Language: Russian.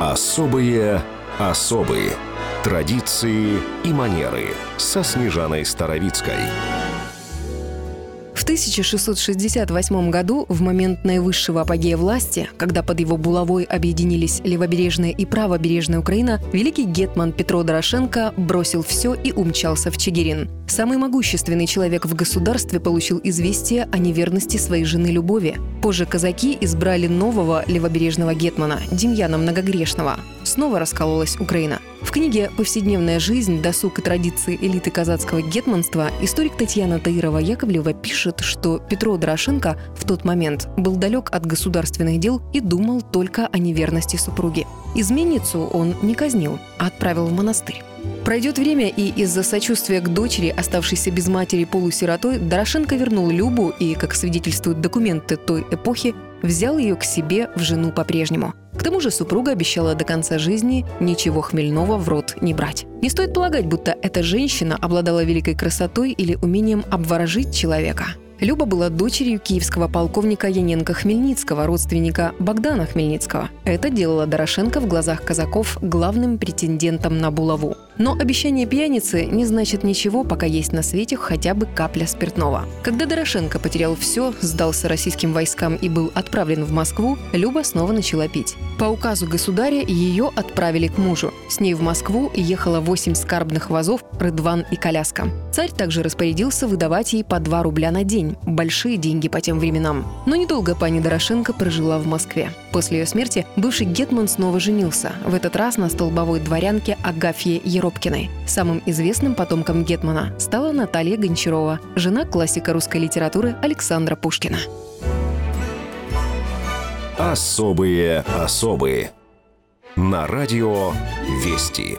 Особые особые традиции и манеры со Снежаной Старовицкой. В 1668 году, в момент наивысшего апогея власти, когда под его булавой объединились левобережная и правобережная Украина, великий гетман Петро Дорошенко бросил все и умчался в Чигирин. Самый могущественный человек в государстве получил известие о неверности своей жены Любови. Позже казаки избрали нового левобережного гетмана, Демьяна Многогрешного. Снова раскололась Украина – в книге «Повседневная жизнь, досуг и традиции элиты казацкого гетманства» историк Татьяна Таирова-Яковлева пишет, что Петро Дорошенко в тот момент был далек от государственных дел и думал только о неверности супруги. Изменницу он не казнил, а отправил в монастырь. Пройдет время, и из-за сочувствия к дочери, оставшейся без матери полусиротой, Дорошенко вернул Любу и, как свидетельствуют документы той эпохи, взял ее к себе в жену по-прежнему. К тому же супруга обещала до конца жизни ничего хмельного в рот не брать. Не стоит полагать, будто эта женщина обладала великой красотой или умением обворожить человека. Люба была дочерью киевского полковника Яненко Хмельницкого, родственника Богдана Хмельницкого. Это делало Дорошенко в глазах казаков главным претендентом на булаву. Но обещание пьяницы не значит ничего, пока есть на свете хотя бы капля спиртного. Когда Дорошенко потерял все, сдался российским войскам и был отправлен в Москву, Люба снова начала пить. По указу государя ее отправили к мужу. С ней в Москву ехало 8 скарбных вазов, рыдван и коляска. Царь также распорядился выдавать ей по 2 рубля на день. Большие деньги по тем временам. Но недолго пани Дорошенко прожила в Москве. После ее смерти бывший гетман снова женился. В этот раз на столбовой дворянке Агафье Еропкиной. Самым известным потомком гетмана стала Наталья Гончарова, жена классика русской литературы Александра Пушкина. Особые особые. На радио «Вести».